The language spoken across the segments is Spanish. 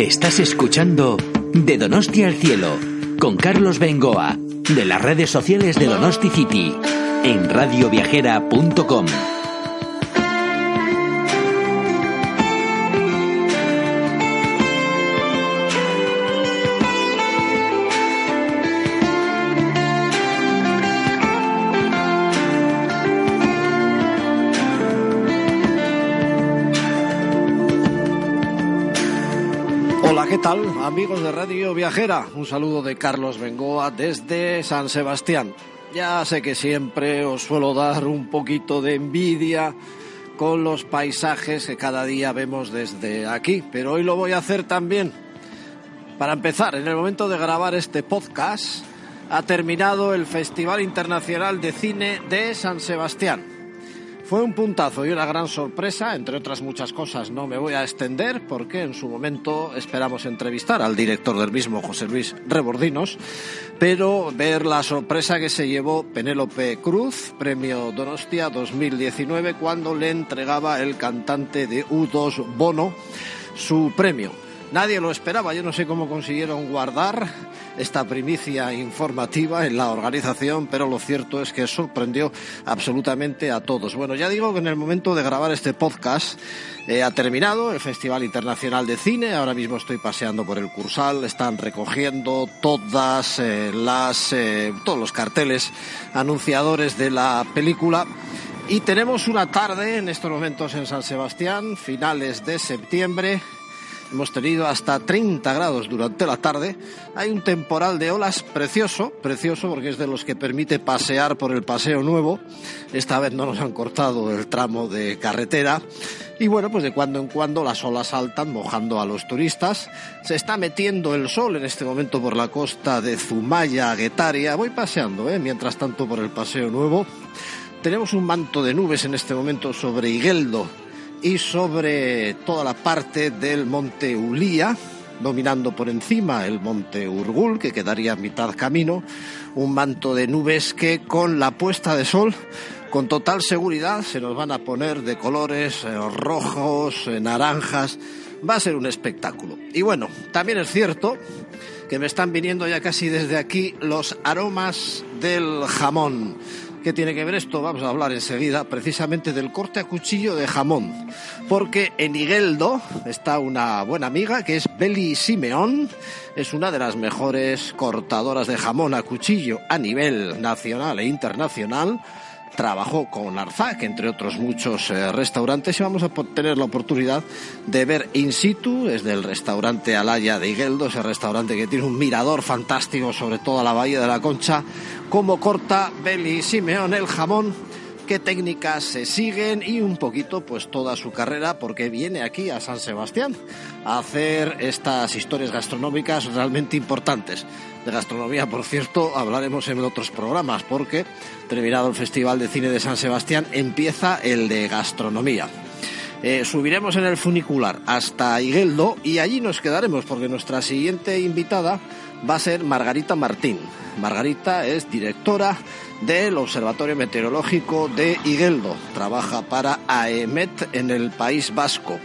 Estás escuchando De Donosti al Cielo con Carlos Bengoa de las redes sociales de Donosti City en radioviajera.com. amigos de Radio Viajera? Un saludo de Carlos Bengoa desde San Sebastián. Ya sé que siempre os suelo dar un poquito de envidia con los paisajes que cada día vemos desde aquí, pero hoy lo voy a hacer también. Para empezar, en el momento de grabar este podcast, ha terminado el Festival Internacional de Cine de San Sebastián. Fue un puntazo y una gran sorpresa, entre otras muchas cosas no me voy a extender porque en su momento esperamos entrevistar al director del mismo, José Luis Rebordinos, pero ver la sorpresa que se llevó Penélope Cruz, premio Donostia 2019, cuando le entregaba el cantante de U2 Bono su premio. Nadie lo esperaba, yo no sé cómo consiguieron guardar esta primicia informativa en la organización, pero lo cierto es que sorprendió absolutamente a todos. Bueno, ya digo que en el momento de grabar este podcast eh, ha terminado el Festival Internacional de Cine, ahora mismo estoy paseando por el Cursal, están recogiendo todas eh, las eh, todos los carteles anunciadores de la película. Y tenemos una tarde en estos momentos en San Sebastián, finales de septiembre, Hemos tenido hasta 30 grados durante la tarde. Hay un temporal de olas precioso, precioso porque es de los que permite pasear por el paseo nuevo. Esta vez no nos han cortado el tramo de carretera. Y bueno, pues de cuando en cuando las olas saltan mojando a los turistas. Se está metiendo el sol en este momento por la costa de Zumaya, Guetaria. Voy paseando, ¿eh? mientras tanto por el paseo nuevo. Tenemos un manto de nubes en este momento sobre Higueldo y sobre toda la parte del monte Ulía, dominando por encima el monte Urgul, que quedaría a mitad camino, un manto de nubes que con la puesta de sol, con total seguridad, se nos van a poner de colores eh, rojos, eh, naranjas, va a ser un espectáculo. Y bueno, también es cierto que me están viniendo ya casi desde aquí los aromas del jamón. ¿Qué tiene que ver esto? Vamos a hablar enseguida precisamente del corte a cuchillo de jamón. Porque en Higueldo está una buena amiga que es Beli Simeón. Es una de las mejores cortadoras de jamón a cuchillo a nivel nacional e internacional trabajó con Arzac, entre otros muchos eh, restaurantes, y vamos a tener la oportunidad de ver in situ, desde el restaurante Alaya de Higueldo, ese restaurante que tiene un mirador fantástico sobre toda la Bahía de la Concha, cómo corta Beli Simeón el jamón qué técnicas se siguen y un poquito pues toda su carrera porque viene aquí a San Sebastián a hacer estas historias gastronómicas realmente importantes. De gastronomía, por cierto, hablaremos en otros programas porque terminado el Festival de Cine de San Sebastián empieza el de gastronomía. Eh, subiremos en el funicular hasta Higueldo y allí nos quedaremos porque nuestra siguiente invitada va a ser Margarita Martín. Margarita es directora del Observatorio Meteorológico de Higueldo. Trabaja para AEMET en el País Vasco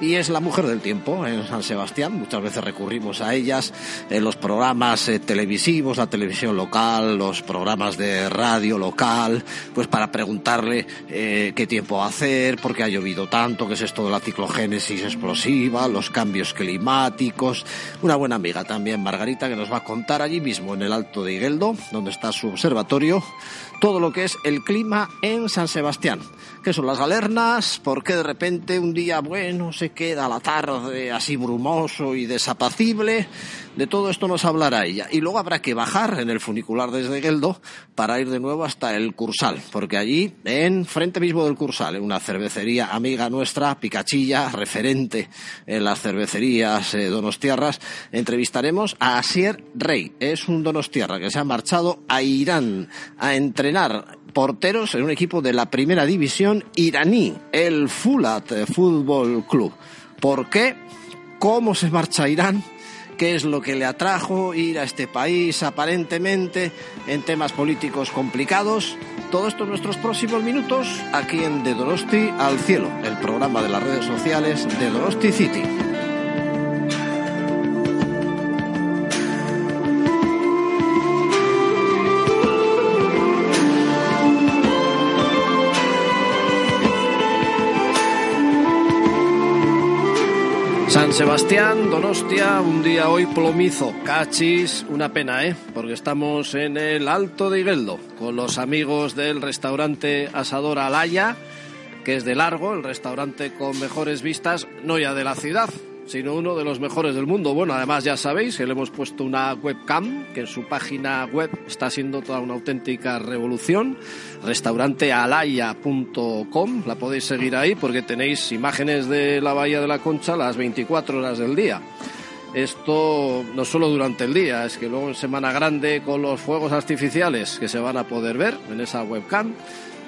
y es la mujer del tiempo en San Sebastián. Muchas veces recurrimos a ellas en los programas eh, televisivos, la televisión local, los programas de radio local, pues para preguntarle eh, qué tiempo va a hacer, por qué ha llovido tanto, qué es esto de la ciclogénesis explosiva, los cambios climáticos. Una buena amiga también, Margarita, que nos va a contar allí mismo en el Alto de Higueldo, donde está su observatorio, todo lo que es el clima en San Sebastián. ¿Qué son las galernas? ¿Por qué de repente un día bueno se queda la tarde así brumoso y desapacible? De todo esto nos hablará ella. Y luego habrá que bajar en el funicular desde Geldo para ir de nuevo hasta el Cursal, porque allí, en frente mismo del Cursal, en una cervecería amiga nuestra, Picachilla, referente en las cervecerías eh, donostiarras, entrevistaremos a Asier Rey. Es un donostiarra que se ha marchado a Irán a entrenar porteros en un equipo de la primera división iraní, el Fulat Football Club. ¿Por qué? ¿Cómo se marcha Irán? qué es lo que le atrajo ir a este país aparentemente en temas políticos complicados. Todo esto en nuestros próximos minutos aquí en De Dorosti al Cielo, el programa de las redes sociales de Dorosti City. San Sebastián, Donostia, un día hoy plomizo, cachis, una pena, ¿eh? Porque estamos en el Alto de Igueldo con los amigos del restaurante Asador Alaya, que es de largo, el restaurante con mejores vistas, no ya de la ciudad, sino uno de los mejores del mundo. Bueno, además ya sabéis que le hemos puesto una webcam que en su página web está siendo toda una auténtica revolución. Restaurantealaya.com, la podéis seguir ahí porque tenéis imágenes de la Bahía de la Concha las 24 horas del día. Esto no solo durante el día, es que luego en Semana Grande con los fuegos artificiales que se van a poder ver en esa webcam,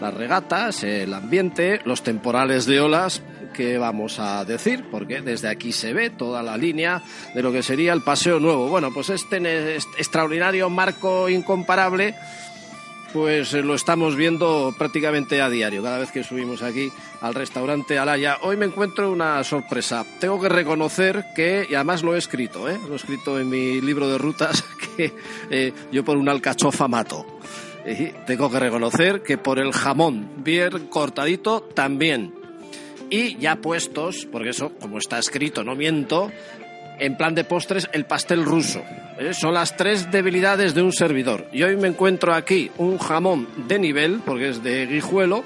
las regatas, el ambiente, los temporales de olas, que vamos a decir, porque desde aquí se ve toda la línea de lo que sería el Paseo Nuevo. Bueno, pues este extraordinario marco incomparable, pues lo estamos viendo prácticamente a diario, cada vez que subimos aquí al restaurante Alaya. Hoy me encuentro una sorpresa. Tengo que reconocer que, y además lo he escrito, ¿eh? lo he escrito en mi libro de rutas, que eh, yo por una alcachofa mato. Y tengo que reconocer que por el jamón bien cortadito también. Y ya puestos, porque eso, como está escrito, no miento, en plan de postres, el pastel ruso. ¿eh? Son las tres debilidades de un servidor. Y hoy me encuentro aquí un jamón de nivel, porque es de guijuelo,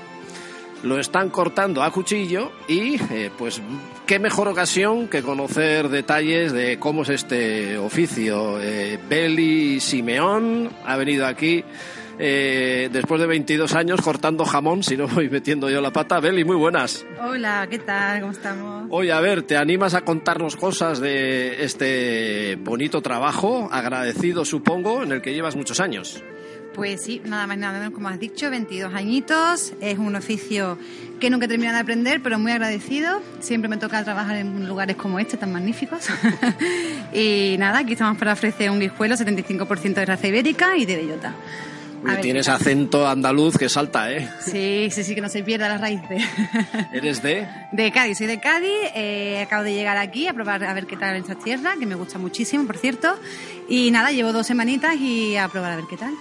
lo están cortando a cuchillo y eh, pues qué mejor ocasión que conocer detalles de cómo es este oficio. Eh, Beli Simeón ha venido aquí eh, después de 22 años cortando jamón, si no voy metiendo yo la pata. Beli, muy buenas. Hola, ¿qué tal? ¿Cómo estamos? Oye, a ver, ¿te animas a contarnos cosas de este bonito trabajo, agradecido supongo, en el que llevas muchos años? Pues sí, nada más nada menos como has dicho, 22 añitos. Es un oficio que nunca he terminado de aprender, pero muy agradecido. Siempre me toca trabajar en lugares como este, tan magníficos. y nada, aquí estamos para ofrecer un guijuelo 75% de raza ibérica y de bellota tienes acento andaluz que salta, ¿eh? Sí, sí, sí, que no se pierda la raíz. ¿Eres de? De Cádiz, soy de Cádiz. Eh, acabo de llegar aquí a probar a ver qué tal en esta tierra, que me gusta muchísimo, por cierto. Y nada, llevo dos semanitas y a probar a ver qué tal.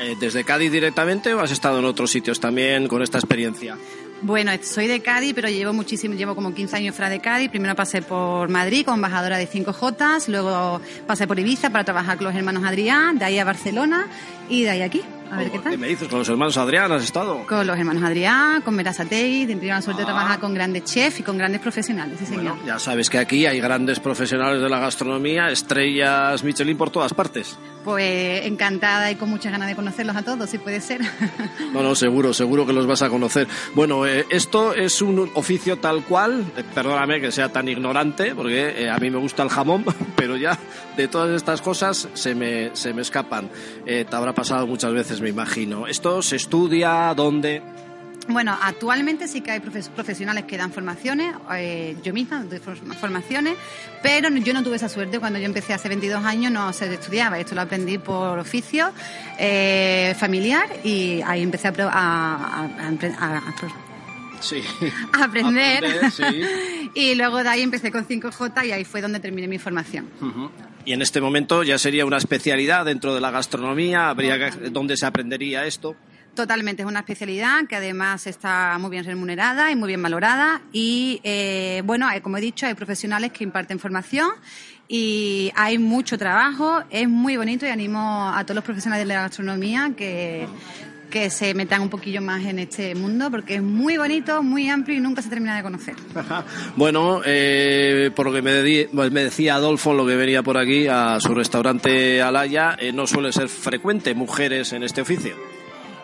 Eh, ¿Desde Cádiz directamente o has estado en otros sitios también con esta experiencia? Bueno, soy de Cádiz, pero llevo muchísimo, llevo como 15 años fuera de Cádiz. Primero pasé por Madrid como embajadora de 5J, luego pasé por Ibiza para trabajar con los hermanos Adrián, de ahí a Barcelona y de ahí aquí. A ver qué tal. ¿Qué me dices? ¿Con los hermanos Adrián has estado? Con los hermanos Adrián, con Merasatei, tendría la suerte de ah. trabajar con grandes chefs y con grandes profesionales, sí señor. ya sabes que aquí hay grandes profesionales de la gastronomía, estrellas Michelin por todas partes. Pues encantada y con muchas ganas de conocerlos a todos, si puede ser. No, no, seguro, seguro que los vas a conocer. Bueno, eh, esto es un oficio tal cual, eh, perdóname que sea tan ignorante, porque eh, a mí me gusta el jamón, pero ya de todas estas cosas se me, se me escapan. te habrá pasado muchas veces me imagino. ¿Esto se estudia? ¿Dónde? Bueno, actualmente sí que hay profesionales que dan formaciones, eh, yo misma doy formaciones, pero yo no tuve esa suerte. Cuando yo empecé hace 22 años no se estudiaba, esto lo aprendí por oficio eh, familiar y ahí empecé a, a, aprender. y luego de ahí empecé con 5J y ahí fue donde terminé mi formación. Y en este momento ya sería una especialidad dentro de la gastronomía, habría dónde se aprendería esto. Totalmente, es una especialidad que además está muy bien remunerada y muy bien valorada. Y eh, bueno, como he dicho, hay profesionales que imparten formación y hay mucho trabajo. Es muy bonito y animo a todos los profesionales de la gastronomía que que se metan un poquillo más en este mundo porque es muy bonito, muy amplio y nunca se termina de conocer. bueno, eh, por lo que me, pues me, decía Adolfo, lo que venía por aquí a su restaurante Alaya, eh, no suele ser frecuente mujeres en este oficio.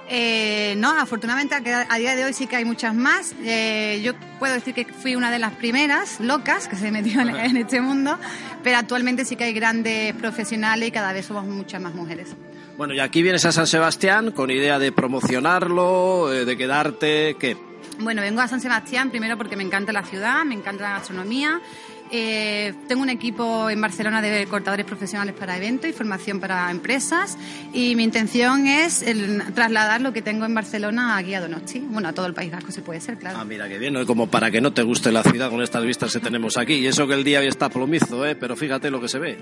Eh, no, afortunadamente a día de hoy sí que hay muchas más. Eh, yo puedo decir que fui una de las primeras locas que se metió en, en este mundo, pero actualmente sí que hay grandes profesionales y cada vez somos muchas más mujeres. Bueno, y aquí vienes a San Sebastián con idea de promocionarlo, eh, de quedarte, ¿qué? Bueno, vengo a San Sebastián primero porque me encanta la ciudad, me encanta la gastronomía. Eh, tengo un equipo en Barcelona de cortadores profesionales para eventos y formación para empresas y mi intención es trasladar lo que tengo en Barcelona aquí a Donosti, bueno, a todo el País Vasco si puede ser, claro. Ah, mira, qué bien, ¿no? como para que no te guste la ciudad con estas vistas que tenemos aquí y eso que el día hoy está plomizo, ¿eh? pero fíjate lo que se ve.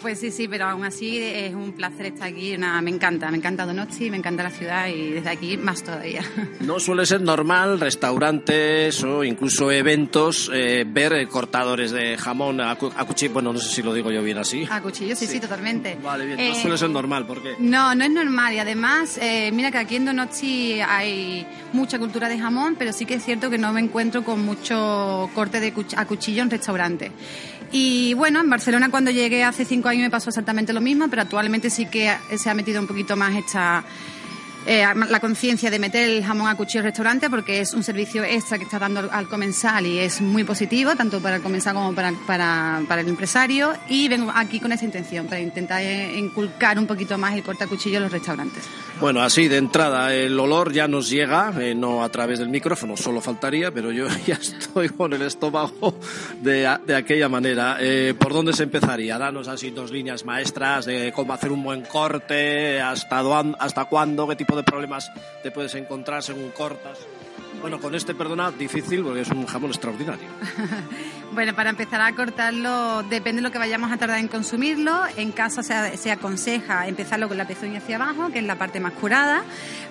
Pues sí, sí, pero aún así es un placer estar aquí. me encanta, me encanta Donosti, me encanta la ciudad y desde aquí más todavía. No suele ser normal restaurantes o incluso eventos eh, ver cortadores de jamón a, cuchillo. Bueno, no sé si lo digo yo bien así. A cuchillo, sí, sí, totalmente. Vale, bien. No suele ser normal, ¿por qué? No, no es normal y además, eh, mira que aquí en Donosti hay mucha cultura de jamón, pero sí que es cierto que no me encuentro con mucho corte de a cuchillo en restaurantes. Y bueno, en Barcelona cuando llegué hace cinco años me pasó exactamente lo mismo, pero actualmente sí que se ha metido un poquito más esta eh, la conciencia de meter el jamón a cuchillo al restaurante porque es un servicio extra que está dando al comensal y es muy positivo, tanto para el comensal como para, para, para el empresario. Y vengo aquí con esa intención, para intentar eh, inculcar un poquito más el corta cuchillo en los restaurantes. Bueno, así de entrada, el olor ya nos llega, eh, no a través del micrófono, solo faltaría, pero yo ya estoy con el estómago de, de aquella manera. ¿Por dónde se empezaría? Danos así dos líneas maestras de cómo hacer un buen corte, hasta, hasta cuándo, qué tipo de de problemas te puedes encontrar según cortas. Bueno, con este, perdona, difícil porque es un jamón extraordinario. bueno, para empezar a cortarlo, depende de lo que vayamos a tardar en consumirlo. En casa se, aconseja empezarlo con la pezuña hacia abajo, que es la parte más curada.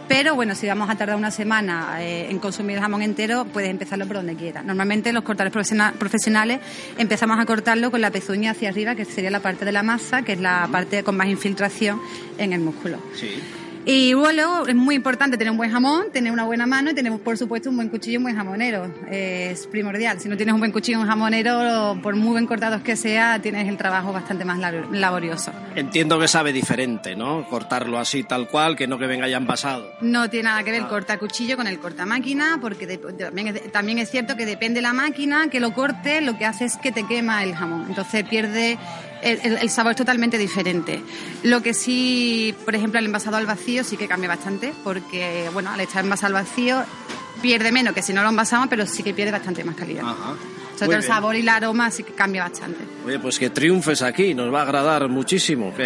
Pero bueno, si vamos a tardar una semana eh, en consumir el jamón entero, puedes empezarlo por donde quieras. Normalmente los cortadores profesionales empezamos a cortarlo con la pezuña hacia arriba, que sería la parte de la masa, que es la parte con más infiltración en el músculo. Sí. Y luego es muy importante tener un buen jamón, tener una buena mano y tener, por supuesto, un buen cuchillo y un buen jamonero. Es primordial. Si no tienes un buen cuchillo y un jamonero, por muy buen cortados que sea, tienes el trabajo bastante más laborioso. Entiendo que sabe diferente, ¿no? Cortarlo así, tal cual, que no que venga ya envasado. No tiene nada que ver el corta cuchillo con el corta máquina, porque también, es, también es cierto que depende de la máquina que lo corte, lo que hace es que te quema el jamón. Entonces pierde el, sabor es totalmente diferente. Lo que sí, por ejemplo, el envasado al vacío sí que cambia bastante, porque, bueno, al echar envasado al vacío pierde menos que si no lo envasamos, pero sí que pierde bastante más calidad. Ajá. Sobre todo el sabor y el aroma sí que cambia bastante. Oye, pues que triunfes aquí, nos va a agradar muchísimo.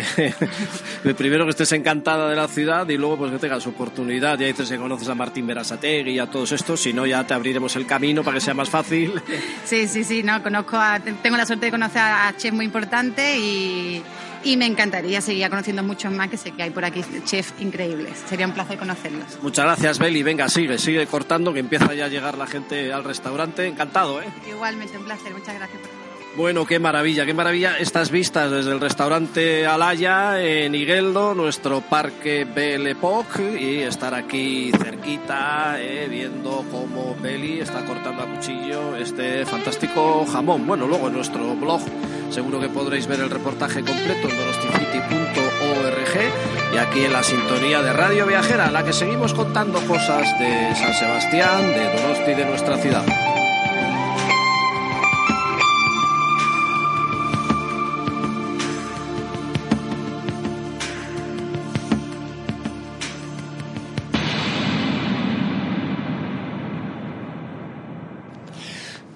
Que, primero que estés encantada de la ciudad y luego pues que tengas oportunidad. Ya dices que conoces a Martín Berasategui y a todos estos, si no ya te abriremos el camino para que sea más fácil. Sí, sí, sí, no, conozco tengo la suerte de conocer a chefs muy importantes y y me encantaría seguir conociendo muchos más que sé que hay por aquí chefs increíbles. Sería un placer conocerlos. Muchas gracias, Beli. Venga, sigue, sigue cortando, que empieza ya a llegar la gente al restaurante. Encantado, ¿eh? Igualmente, un placer. Muchas gracias por bueno, qué maravilla, qué maravilla estas vistas desde el restaurante Alaya en Igueldo, nuestro parque Belle Époque, y estar aquí cerquita eh, viendo cómo Beli está cortando a cuchillo este fantástico jamón. Bueno, luego en nuestro blog seguro que podréis ver el reportaje completo en donosticity.org y aquí en la sintonía de Radio Viajera, la que seguimos contando cosas de San Sebastián, de Donosti, de nuestra ciudad.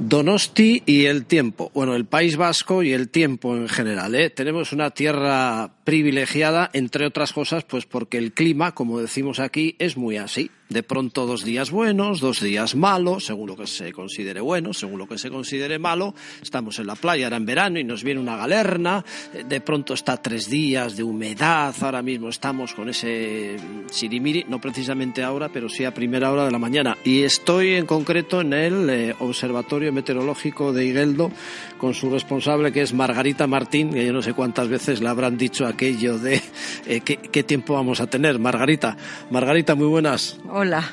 Donosti y el tiempo. Bueno, el País Vasco y el tiempo en general. ¿eh? Tenemos una tierra privilegiada, entre otras cosas, pues porque el clima, como decimos aquí, es muy así. De pronto dos días buenos, dos días malos, según lo que se considere bueno, según lo que se considere malo. Estamos en la playa, ahora en verano, y nos viene una galerna. De pronto está tres días de humedad. Ahora mismo estamos con ese sirimiri, no precisamente ahora, pero sí a primera hora de la mañana. Y estoy en concreto en el eh, Observatorio Meteorológico de Igueldo con su responsable, que es Margarita Martín, que yo no sé cuántas veces le habrán dicho aquello de eh, ¿qué, tiempo vamos a tener. Margarita, Margarita, muy buenas. Hola.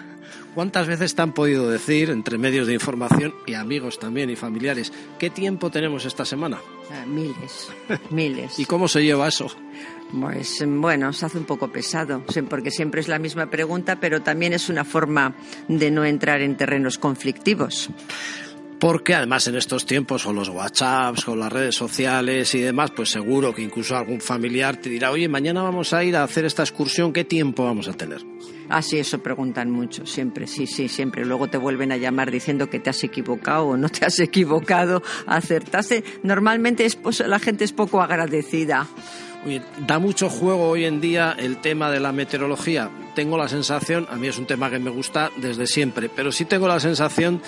¿Cuántas veces te han podido decir, entre medios de información y amigos también y familiares, qué tiempo tenemos esta semana? Ah, miles, miles. ¿Y cómo se lleva eso? Pues bueno, se hace un poco pesado, porque siempre es la misma pregunta, pero también es una forma de no entrar en terrenos conflictivos porque además en estos tiempos con los WhatsApps, con las redes sociales y demás, pues seguro que incluso algún familiar te dirá, oye, mañana vamos a ir a hacer esta excursión, ¿qué tiempo vamos a tener? Ah, sí, eso preguntan mucho, siempre, sí, sí, siempre. Luego te vuelven a llamar diciendo que te has equivocado o no te has equivocado, acertaste. Normalmente es, pues, la gente es poco agradecida. Da mucho juego hoy en día el tema de la meteorología tengo la sensación, a mí es un tema que me gusta desde siempre, pero sí tengo la sensación,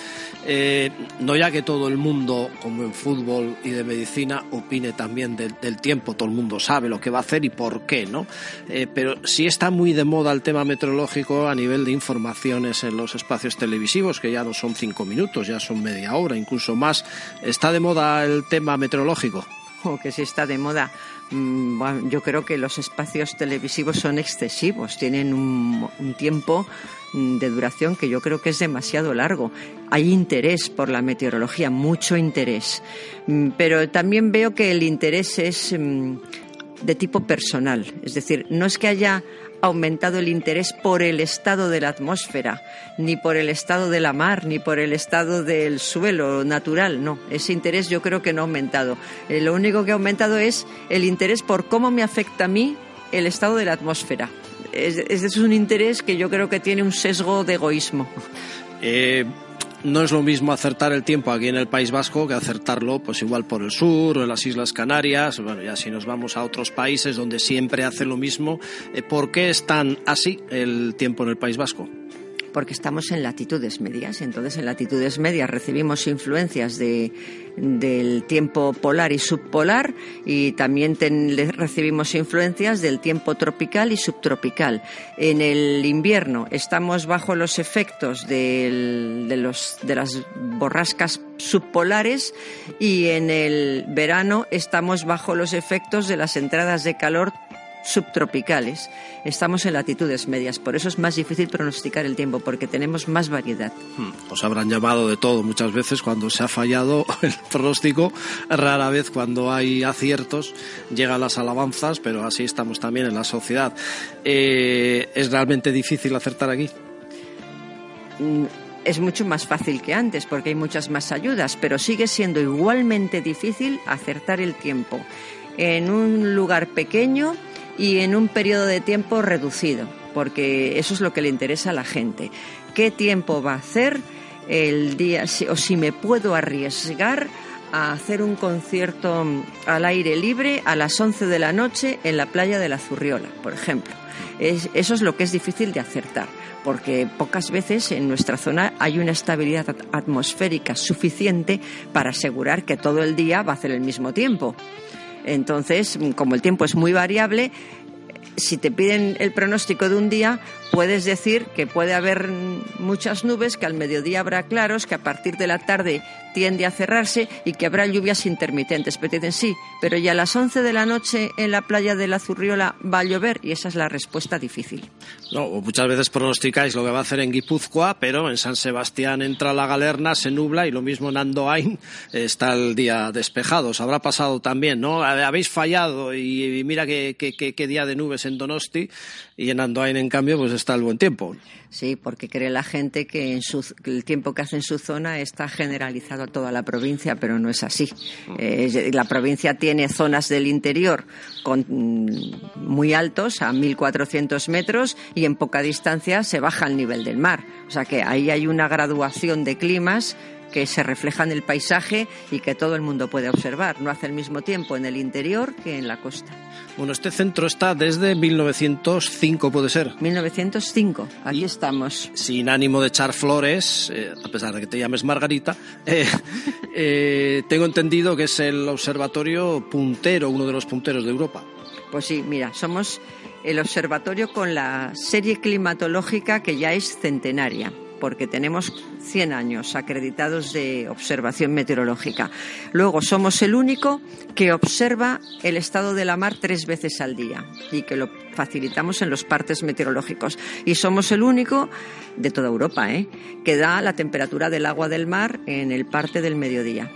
eh, no ya que todo el mundo, como en fútbol y de medicina, opine también del, tiempo, todo el mundo sabe lo que va a hacer y por qué, ¿no? Eh, pero sí está muy de moda el tema meteorológico a nivel de informaciones en los espacios televisivos, que ya no son cinco minutos, ya son media hora, incluso más. ¿Está de moda el tema meteorológico? O que sí está de moda. Mm, yo creo que los espacios televisivos son excesivos, tienen un, tiempo mm, de duración que yo creo que es demasiado largo. Hay interés por la meteorología, mucho interés, mm, pero también veo que el interés es de tipo personal, es decir, no es que haya aumentado el interés por el estado de la atmósfera, ni por el estado de la mar, ni por el estado del suelo natural, no. Ese interés yo creo que no ha aumentado. Eh, lo único que ha aumentado es el interés por cómo me afecta a mí el estado de la atmósfera. Ese es, un interés que yo creo que tiene un sesgo de egoísmo. Eh, no es lo mismo acertar el tiempo aquí en el País Vasco que acertarlo pues igual por el sur o en las Islas Canarias. Bueno, ya si nos vamos a otros países donde siempre hace lo mismo, eh, ¿por qué es tan así el tiempo en el País Vasco? Porque estamos en latitudes medias. Entonces, en latitudes medias recibimos influencias de, del tiempo polar y subpolar y también recibimos influencias del tiempo tropical y subtropical. En el invierno estamos bajo los efectos de, los, de las borrascas subpolares y en el verano estamos bajo los efectos de las entradas de calor subtropicales. Estamos en latitudes medias, por eso es más difícil pronosticar el tiempo, porque tenemos más variedad. Hmm, os habrán llamado de todo muchas veces cuando se ha fallado el pronóstico, rara vez cuando hay aciertos llegan las alabanzas, pero así estamos también en la sociedad. Eh, ¿Es realmente difícil acertar aquí? Mm, es mucho más fácil que antes porque hay muchas más ayudas, pero sigue siendo igualmente difícil acertar el tiempo. En un lugar pequeño, y en un periodo de tiempo reducido, porque eso es lo que le interesa a la gente. ¿Qué tiempo va a hacer el día o si me puedo arriesgar a hacer un concierto al aire libre a las 11 de la noche en la playa de la Zurriola, por ejemplo? eso es lo que es difícil de acertar, porque pocas veces en nuestra zona hay una estabilidad atmosférica suficiente para asegurar que todo el día va a hacer el mismo tiempo. Entonces, como el tiempo es muy variable, si te piden el pronóstico de un día, puedes decir que puede haber muchas nubes, que al mediodía habrá claros, que a partir de la tarde tiende a cerrarse y que habrá lluvias intermitentes. Pero dicen sí, pero ya a las 11 de la noche en la playa de la Zurriola va a llover y esa es la respuesta difícil. No, muchas veces pronosticáis lo que va a hacer en Guipúzcoa, pero en San Sebastián entra la galerna, se nubla y lo mismo en Andoain está el día despejado. Os habrá pasado también, ¿no? Habéis fallado y, mira qué, qué día de nubes en Donosti y en Andoain, en cambio, pues está buen tiempo. Sí, porque cree la gente que, en el tiempo que hace en su zona está generalizado a toda la provincia, pero no es así. Eh, la provincia tiene zonas del interior con, mm, muy altos, a 1.400 metros, y en poca distancia se baja el nivel del mar. O sea que ahí hay una graduación de climas que se refleja en el paisaje y que todo el mundo puede observar. No hace el mismo tiempo en el interior que en la costa. Bueno, este centro está desde 1905, puede ser. 1905, aquí estamos. Sin ánimo de echar flores, eh, a pesar de que te llames Margarita, eh, eh, tengo entendido que es el observatorio puntero, uno de los punteros de Europa. Pues sí, mira, somos el observatorio con la serie climatológica que ya es centenaria porque tenemos 100 años acreditados de observación meteorológica. Luego, somos el único que observa el estado de la mar tres veces al día y que lo facilitamos en los partes meteorológicos. Y somos el único de toda Europa ¿eh? que da la temperatura del agua del mar en el parte del mediodía.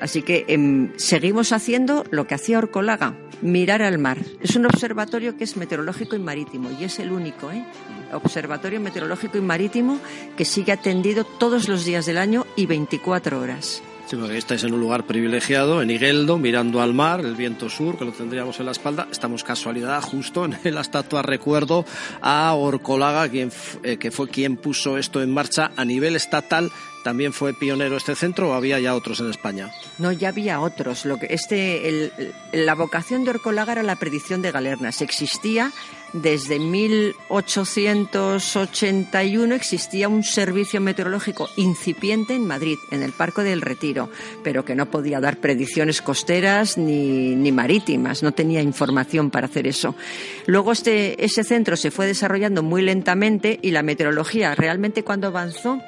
Así que em, seguimos haciendo lo que hacía Orcolaga, mirar al mar. Es un observatorio que es meteorológico y marítimo y es el único ¿eh? Observatorio meteorológico y marítimo que sigue atendido todos los días del año y 24 horas. Sí, porque estáis en un lugar privilegiado, en Igueldo, mirando al mar, el viento sur, que lo tendríamos en la espalda. Estamos casualidad justo en la estatua recuerdo a Orcolaga, quien, eh, que fue quien puso esto en marcha a nivel estatal ¿También fue pionero este centro o había ya otros en España? No, ya había otros. Lo que este, la vocación de Orcolaga era la predicción de galernas. Existía desde 1881 existía un servicio meteorológico incipiente en Madrid, en el Parque del Retiro, pero que no podía dar predicciones costeras ni, ni marítimas, no tenía información para hacer eso. Luego este, ese centro se fue desarrollando muy lentamente y la meteorología realmente cuando avanzó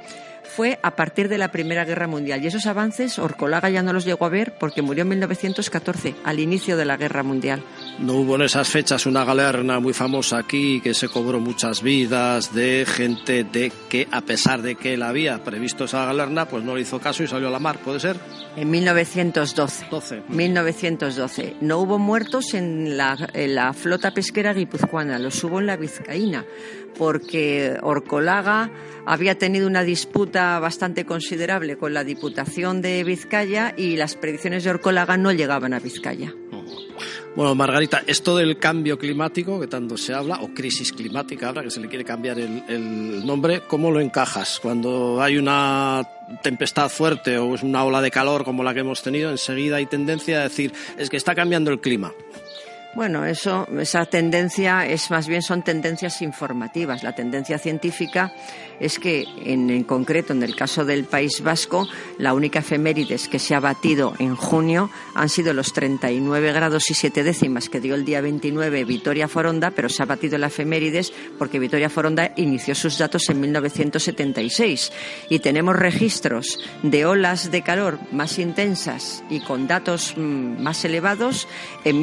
fue a partir de la Primera Guerra Mundial. Y esos avances Orcolaga ya no los llegó a ver porque murió en 1914, al inicio de la Guerra Mundial. No hubo en esas fechas una galerna muy famosa aquí que se cobró muchas vidas de gente de que, a pesar de que él había previsto esa galerna, pues no le hizo caso y salió a la mar, ¿puede ser? En 1912. 12. 1912. No hubo muertos en la, en la flota pesquera guipuzcoana, los hubo en la vizcaína porque Orcolaga había tenido una disputa bastante considerable con la Diputación de Vizcaya y las predicciones de Orcolaga no llegaban a Vizcaya. Bueno, Margarita, esto del cambio climático que tanto se habla, o crisis climática ahora que se le quiere cambiar el, nombre, ¿cómo lo encajas? Cuando hay una tempestad fuerte o es una ola de calor como la que hemos tenido, enseguida hay tendencia a decir, es que está cambiando el clima. Bueno, eso, esa tendencia es más bien son tendencias informativas. La tendencia científica es que, en, concreto, en el caso del País Vasco, la única efemérides que se ha batido en junio han sido los 39 grados y 7 décimas que dio el día 29 Vitoria Foronda, pero se ha batido la efemérides porque Vitoria Foronda inició sus datos en 1976 y tenemos registros de olas de calor más intensas y con datos mm, más elevados en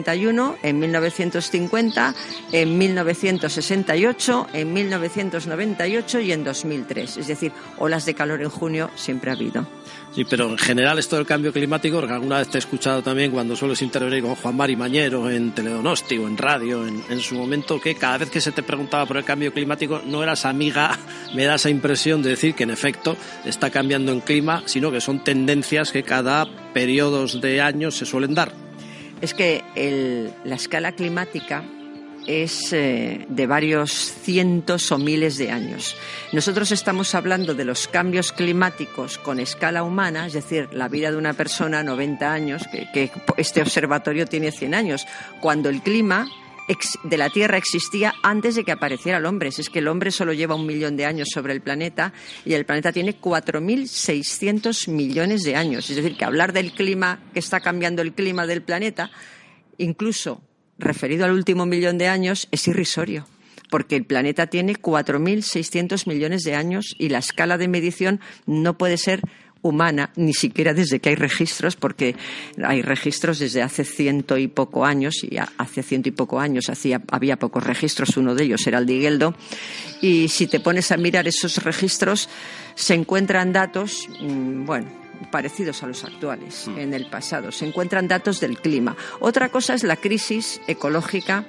1931, en 1950, en 1968, en 1991 y en 2003. Es decir, olas de calor en junio siempre ha habido. Sí, pero en general esto del cambio climático, porque alguna vez te he escuchado también cuando sueles intervenir con Juan Mari Mañero en Teledonosti o en radio en, su momento, que cada vez que se te preguntaba por el cambio climático no eras amiga, me da esa impresión de decir que en efecto está cambiando en clima, sino que son tendencias que cada periodos de años se suelen dar. Es que la escala climática es eh, de varios cientos o miles de años. Nosotros estamos hablando de los cambios climáticos con escala humana, es decir, la vida de una persona, 90 años, que, este observatorio tiene 100 años, cuando el clima de la Tierra existía antes de que apareciera el hombre. es que el hombre solo lleva un millón de años sobre el planeta y el planeta tiene 4.600 millones de años. Es decir, que hablar del clima, que está cambiando el clima del planeta, incluso referido al último millón de años es irrisorio, porque el planeta tiene 4.600 millones de años y la escala de medición no puede ser humana, ni siquiera desde que hay registros, porque hay registros desde hace ciento y poco años, y hace ciento y poco años hacía, había pocos registros, uno de ellos era el de y si te pones a mirar esos registros, se encuentran datos, mm, bueno, parecidos a los actuales mm. en el pasado. Se encuentran datos del clima. Otra cosa es la crisis ecológica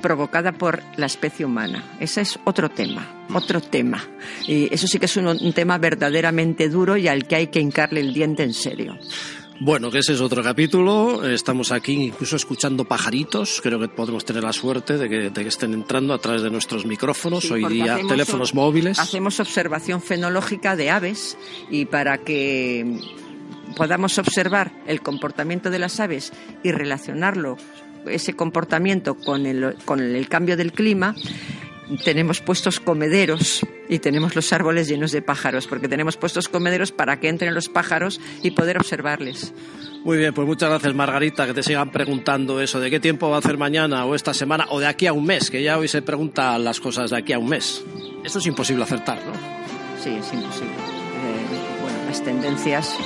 provocada por la especie humana. Ese es otro tema, otro tema. Y eso sí que es un, tema verdaderamente duro y al que hay que hincarle el diente en serio. Bueno, que ese es otro capítulo. Estamos aquí incluso escuchando pajaritos. Creo que podemos tener la suerte de que, estén entrando a través de nuestros micrófonos, hoy día teléfonos móviles. Hacemos observación fenológica de aves y para que podamos observar el comportamiento de las aves y relacionarlo, ese comportamiento con el, con el cambio del clima, tenemos puestos comederos y tenemos los árboles llenos de pájaros, porque tenemos puestos comederos para que entren los pájaros y poder observarles. Muy bien, pues muchas gracias Margarita, que te sigan preguntando eso, de qué tiempo va a hacer mañana o esta semana o de aquí a un mes, que ya hoy se preguntan las cosas de aquí a un mes. Esto es imposible acertar, ¿no? Sí, es imposible. Eh, bueno, las tendencias,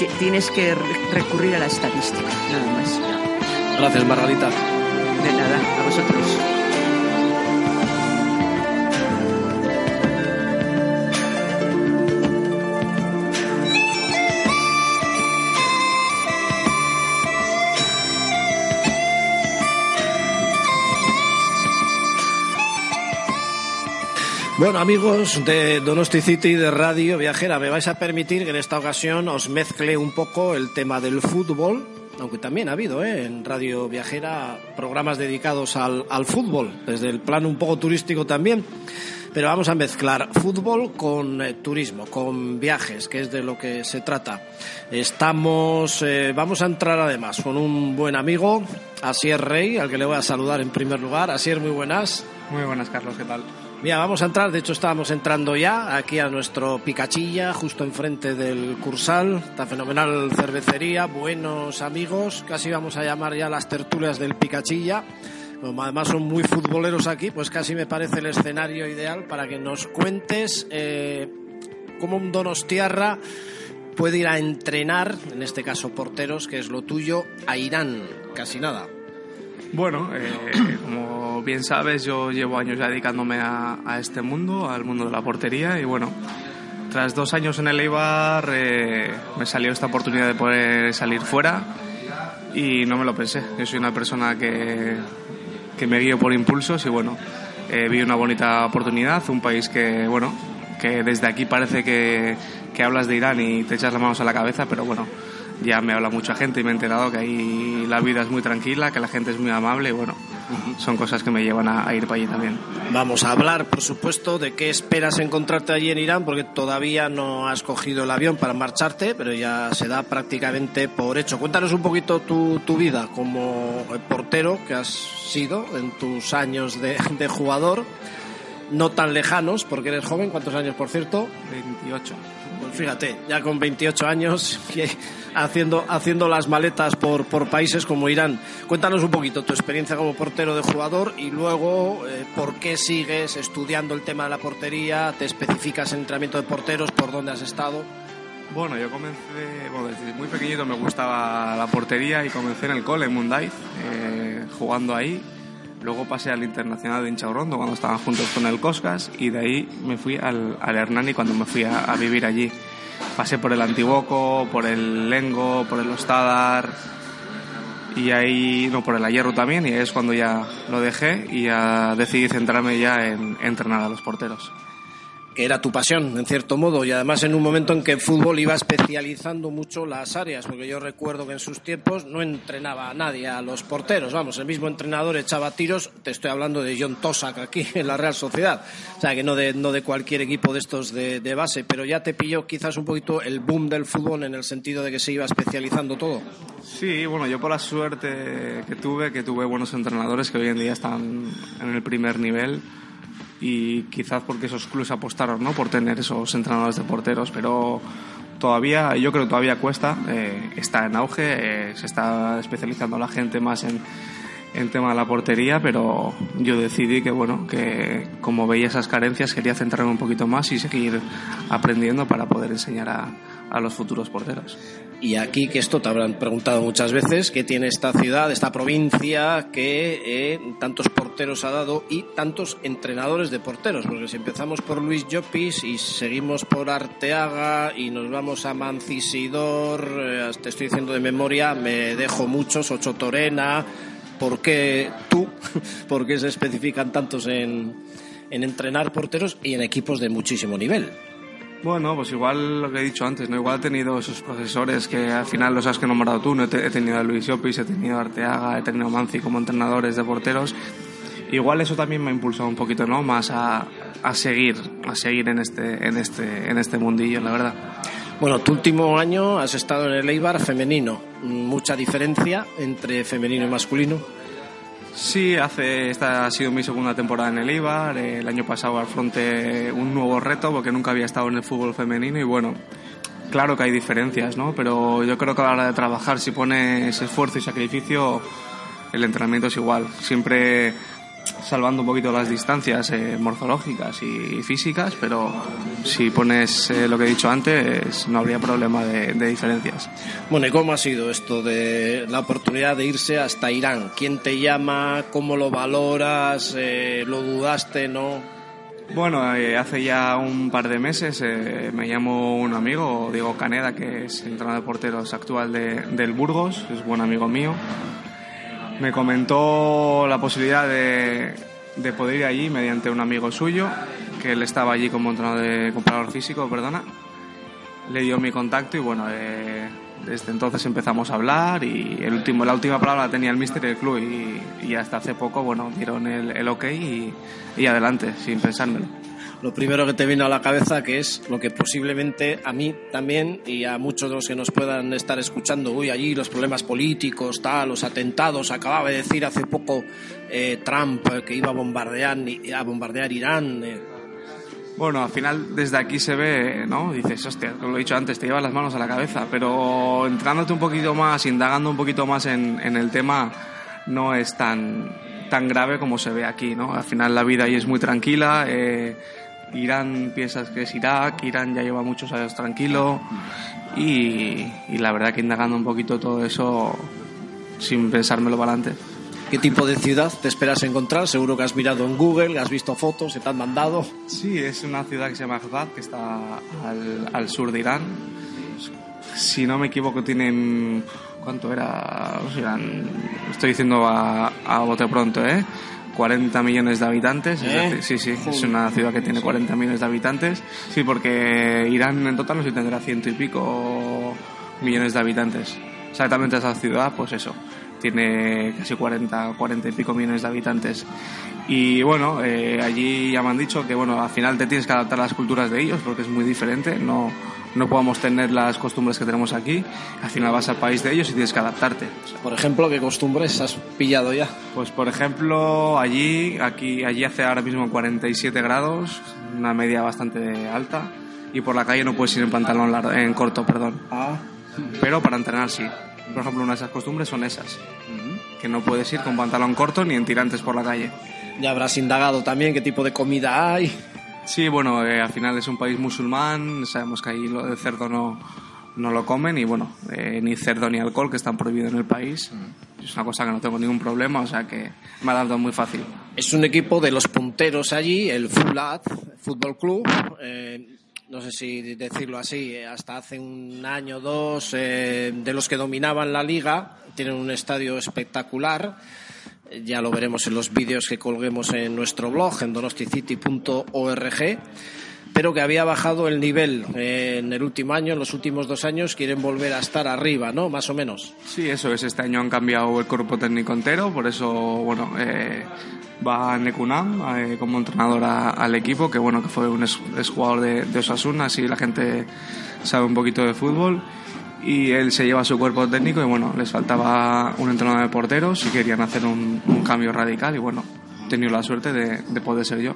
eh, tienes que recurrir a la estadística, nada más. Gracias Margarita. De nada, a vosotros. Bueno, amigos de Donosti City de Radio Viajera, me vais a permitir que en esta ocasión os mezcle un poco el tema del fútbol, aunque también ha habido ¿eh? en Radio Viajera programas dedicados al, al fútbol, desde el plano un poco turístico también. Pero vamos a mezclar fútbol con eh, turismo, con viajes, que es de lo que se trata. Estamos, eh, vamos a entrar además con un buen amigo, Asier Rey, al que le voy a saludar en primer lugar. Asier, muy buenas. Muy buenas, Carlos, ¿qué tal? Mira, vamos a entrar, de hecho estábamos entrando ya aquí a nuestro Picachilla, justo enfrente del Cursal, está fenomenal cervecería, buenos amigos, casi vamos a llamar ya las tertulias del Picachilla, como además son muy futboleros aquí, pues casi me parece el escenario ideal para que nos cuentes eh, cómo un Donostiarra puede ir a entrenar, en este caso porteros, que es lo tuyo, a Irán, casi nada. Bueno, eh, como bien sabes, yo llevo años ya dedicándome a, este mundo, al mundo de la portería, y bueno, tras dos años en el Eibar eh, me salió esta oportunidad de poder salir fuera y no me lo pensé. Yo soy una persona que, que me guío por impulsos y bueno, eh, vi una bonita oportunidad, un país que, bueno, que desde aquí parece que, que hablas de Irán y te echas las manos a la cabeza, pero bueno, ya me habla mucha gente y me he enterado que ahí la vida es muy tranquila, que la gente es muy amable y bueno, son cosas que me llevan a, ir para allí también. Vamos a hablar, por supuesto, de qué esperas encontrarte allí en Irán, porque todavía no has cogido el avión para marcharte, pero ya se da prácticamente por hecho. Cuéntanos un poquito tu, tu vida como portero que has sido en tus años de, de jugador, no tan lejanos, porque eres joven. ¿Cuántos años, por cierto? 28. Fíjate, ya con 28 años, haciendo, haciendo las maletas por, por países como Irán. Cuéntanos un poquito tu experiencia como portero de jugador y luego eh, por qué sigues estudiando el tema de la portería, te especificas en entrenamiento de porteros, por dónde has estado. Bueno, yo comencé, desde muy pequeñito me gustaba la portería y comencé en el cole, en Munday, eh, jugando ahí. Luego pasé al Internacional de Inchaurondo cuando estaban juntos con el Coscas y de ahí me fui al, Hernani cuando me fui a, vivir allí. Pasé por el Antiguoco, por el Lengo, por el Ostadar y ahí, no, por el Ayerro también y ahí es cuando ya lo dejé y ya decidí centrarme ya en entrenar a los porteros era tu pasión, en cierto modo, y además en un momento en que el fútbol iba especializando mucho las áreas, porque yo recuerdo que en sus tiempos no entrenaba a nadie, a los porteros, vamos, el mismo entrenador echaba tiros, te estoy hablando de John Tosak aquí en la Real Sociedad, o sea que no de, no de cualquier equipo de estos de, de base, pero ya te pilló quizás un poquito el boom del fútbol en el sentido de que se iba especializando todo. Sí, bueno, yo por la suerte que tuve, que tuve buenos entrenadores que hoy en día están en el primer nivel, y quizás porque esos clubes apostaron ¿no? por tener esos entrenadores de porteros, pero todavía, yo creo que todavía cuesta, eh, está en auge, eh, se está especializando la gente más en, en tema de la portería, pero yo decidí que, bueno, que como veía esas carencias quería centrarme un poquito más y seguir aprendiendo para poder enseñar a, a los futuros porteros. Y aquí, que esto te habrán preguntado muchas veces, ¿qué tiene esta ciudad, esta provincia, que eh, tantos porteros ha dado y tantos entrenadores de porteros? Porque si empezamos por Luis Llopis y seguimos por Arteaga y nos vamos a Mancisidor, eh, te estoy diciendo de memoria, me dejo muchos, Ocho Torena, ¿por qué tú? ¿Por qué se especifican tantos en, en entrenar porteros y en equipos de muchísimo nivel? Bueno, pues igual lo que he dicho antes, ¿no? Igual he tenido esos profesores que al final los has que nombrado tú, ¿no? He tenido a Luis Llopis, he tenido a Arteaga, he tenido a Manzi como entrenadores de porteros. Igual eso también me ha impulsado un poquito, ¿no? Más a, a seguir, a seguir en este, en este, en este mundillo, la verdad. Bueno, tu último año has estado en el Eibar femenino. ¿Mucha diferencia entre femenino y masculino? Sí, hace, esta ha sido mi segunda temporada en el Eibar. El año pasado afronté un nuevo reto porque nunca había estado en el fútbol femenino y bueno, claro que hay diferencias, ¿no? Pero yo creo que a la hora de trabajar, si pones esfuerzo y sacrificio, el entrenamiento es igual. Siempre salvando un poquito las distancias eh, morfológicas y físicas, pero si pones eh, lo que he dicho antes, no habría problema de, diferencias. Bueno, ¿y cómo ha sido esto de la oportunidad de irse hasta Irán? ¿Quién te llama? ¿Cómo lo valoras? Eh, ¿Lo dudaste? ¿No? Bueno, hace ya un par de meses me llamó un amigo, Diego Caneda, que es entrenador de porteros actual de, del Burgos, es buen amigo mío me comentó la posibilidad de, de, poder ir allí mediante un amigo suyo, que él estaba allí como entrenador de comprador físico, perdona. Le dio mi contacto y bueno, eh, desde entonces empezamos a hablar y el último, la última palabra la tenía el mister del club y, y, hasta hace poco, bueno, dieron el, el ok y, y, adelante, sin pensármelo. Lo primero que te viene a la cabeza, que es lo que posiblemente a mí también y a muchos de los que nos puedan estar escuchando, uy, allí los problemas políticos, tal, los atentados, acababa de decir hace poco eh, Trump que iba a bombardear, a bombardear Irán. Eh. Bueno, al final desde aquí se ve, ¿no? Dices, hostia, como lo he dicho antes, te llevas las manos a la cabeza, pero entrándote un poquito más, indagando un poquito más en, en el tema, no es tan, tan grave como se ve aquí, ¿no? Al final la vida ahí es muy tranquila. Eh, Irán piensas que es Irak, Irán ya lleva muchos años tranquilo y, la verdad que indagando un poquito todo eso sin pensármelo para adelante. ¿Qué tipo de ciudad te esperas encontrar? Seguro que has mirado en Google, has visto fotos, se te han mandado. Sí, es una ciudad que se llama Azad, que está al, al sur de Irán. Si no me equivoco, tienen ¿Cuánto era? estoy diciendo a, a bote pronto, ¿eh? 40 millones de habitantes. ¿Eh? sí, sí, es una ciudad que tiene 40 millones de habitantes. Sí, porque Irán en total no sé tendrá ciento y pico millones de habitantes. Exactamente esa ciudad, pues eso, tiene casi 40, 40 y pico millones de habitantes. Y bueno, eh, allí ya me han dicho que bueno, al final te tienes que adaptar a las culturas de ellos porque es muy diferente. No, no podamos tener las costumbres que tenemos aquí. Al final vas al país de ellos y tienes que adaptarte. Por ejemplo, ¿qué costumbres has pillado ya? Pues por ejemplo, allí, aquí, allí hace ahora mismo 47 grados, una media bastante alta, y por la calle no puedes ir en pantalón largo, en corto, perdón. Ah. Pero para entrenar sí. Por ejemplo, una de esas costumbres son esas, que no puedes ir con pantalón corto ni en tirantes por la calle. Ya habrás indagado también qué tipo de comida hay. Sí, bueno, eh, al final es un país musulmán, sabemos que ahí lo de cerdo no, no lo comen y bueno, eh, ni cerdo ni alcohol que están prohibidos en el país. Es una cosa que no tengo ningún problema, o sea que me ha dado muy fácil. Es un equipo de los punteros allí, el Fulat Fútbol Club. Eh, no sé si decirlo así, hasta hace un año o dos, de los que dominaban la liga. Tienen un estadio espectacular ya lo veremos en los vídeos que colguemos en nuestro blog, en donosticity.org, pero que había bajado el nivel eh, en el último año, en los últimos dos años, quieren volver a estar arriba, ¿no? Más o menos. Sí, eso es. Este año han cambiado el cuerpo técnico entero, por eso, bueno, eh, va Nekunam eh, como entrenador al equipo, que bueno, que fue un exjugador de, de Osasuna, así la gente sabe un poquito de fútbol y él se lleva su cuerpo técnico y bueno, les faltaba un entrenador de porteros y querían hacer un, cambio radical y bueno, he tenido la suerte de, poder ser yo.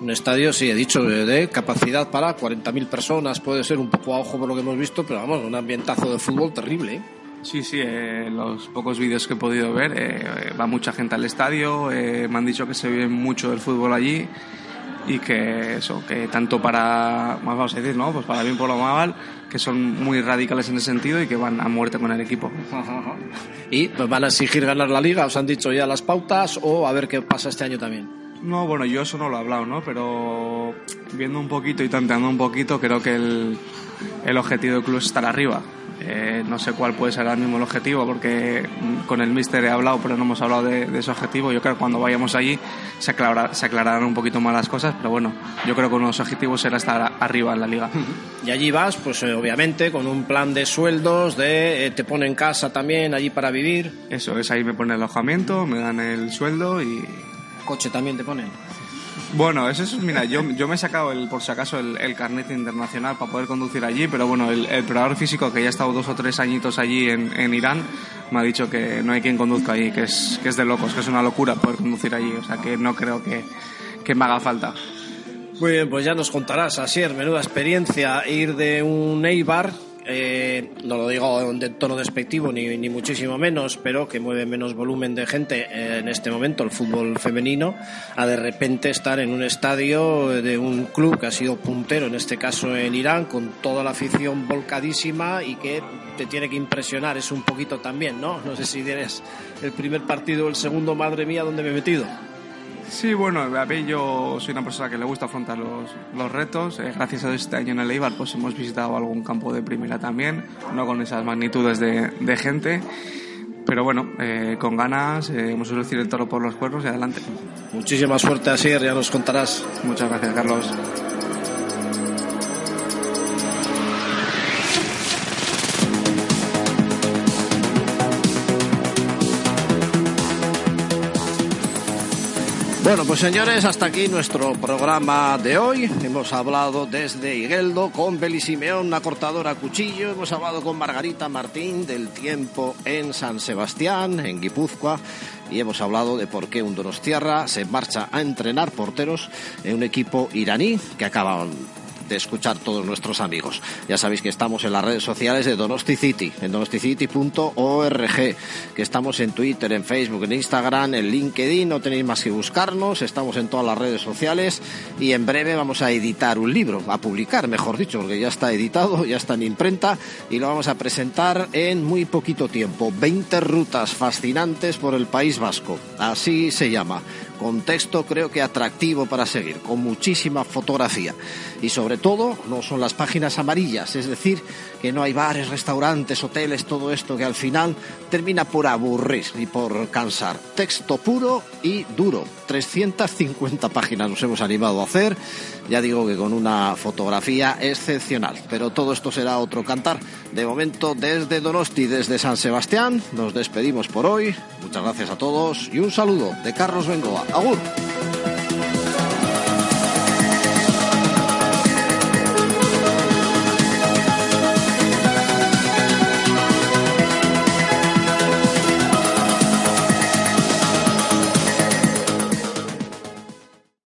Un estadio, sí, he dicho, de, capacidad para 40.000 personas, puede ser un poco a ojo por lo que hemos visto, pero vamos, un ambientazo de fútbol terrible. ¿eh? Sí, sí, eh, los pocos vídeos que he podido ver, eh, va mucha gente al estadio, me han dicho que se vive mucho del fútbol allí y que eso, que tanto para, vamos a decir, ¿no? Pues para bien por lo mal, que son muy radicales en ese sentido y que van a muerte con el equipo. ¿Y pues, van a exigir ganar la liga? ¿Os han dicho ya las pautas o a ver qué pasa este año también? No, bueno, yo eso no lo he hablado, ¿no? Pero viendo un poquito y tanteando un poquito, creo que el, el objetivo del club es estar arriba. Eh, no sé cuál puede ser ahora mismo el objetivo, porque con el míster he hablado, pero no hemos hablado de, ese objetivo. Yo creo que cuando vayamos allí se, se aclararán un poquito más las cosas, pero bueno, yo creo que uno de los objetivos será estar arriba en la liga. Y allí vas, pues eh, obviamente, con un plan de sueldos, de eh, te ponen casa también allí para vivir. Eso es, ahí me ponen el alojamiento, me dan el sueldo y... ¿Coche también te ponen? Bueno, eso es, mira, yo, yo me he sacado, el, por si acaso, el, carnet internacional para poder conducir allí, pero bueno, el, el preparador físico que ya ha estado dos o tres añitos allí en, en Irán me ha dicho que no hay quien conduzca allí, que es, que es de locos, que es una locura poder conducir allí, o sea que no creo que, que me haga falta. Muy bien, pues ya nos contarás, Asier, menuda experiencia ir de un Eibar eh, no lo digo en tono despectivo ni, ni, muchísimo menos, pero que mueve menos volumen de gente eh, en este momento, el fútbol femenino, a de repente estar en un estadio de un club que ha sido puntero, en este caso en Irán, con toda la afición volcadísima y que te tiene que impresionar, es un poquito también, ¿no? No sé si eres el primer partido o el segundo, madre mía, donde me he metido. Sí, bueno, a mí yo soy una persona que le gusta afrontar los, los retos. Eh, gracias a este año en el Eibar pues hemos visitado algún campo de primera también, no con esas magnitudes de, de gente. Pero bueno, eh, con ganas, eh, hemos suele el toro por los cuernos y adelante. Muchísima suerte, así ya nos contarás. Muchas gracias, Carlos. Bueno, pues señores, hasta aquí nuestro programa de hoy. Hemos hablado desde Higueldo con Beli Simeón, una cortadora a cuchillo. Hemos hablado con Margarita Martín del tiempo en San Sebastián, en Guipúzcoa. Y hemos hablado de por qué un Donostiarra se marcha a entrenar porteros en un equipo iraní que acaban de escuchar todos nuestros amigos. Ya sabéis que estamos en las redes sociales de Donosti City, en donosticity.org, que estamos en Twitter, en Facebook, en Instagram, en LinkedIn, no tenéis más que buscarnos, estamos en todas las redes sociales y en breve vamos a editar un libro, a publicar, mejor dicho, porque ya está editado, ya está en imprenta y lo vamos a presentar en muy poquito tiempo. 20 rutas fascinantes por el País Vasco, así se llama contexto creo que atractivo para seguir, con muchísima fotografía. Y sobre todo no son las páginas amarillas, es decir, que no hay bares, restaurantes, hoteles, todo esto que al final termina por aburrir y por cansar. Texto puro y duro. 350 páginas nos hemos animado a hacer, ya digo que con una fotografía excepcional. Pero todo esto será otro cantar. De momento, desde Donosti, desde San Sebastián, nos despedimos por hoy. Muchas gracias a todos y un saludo de Carlos Bengoa. 阿虎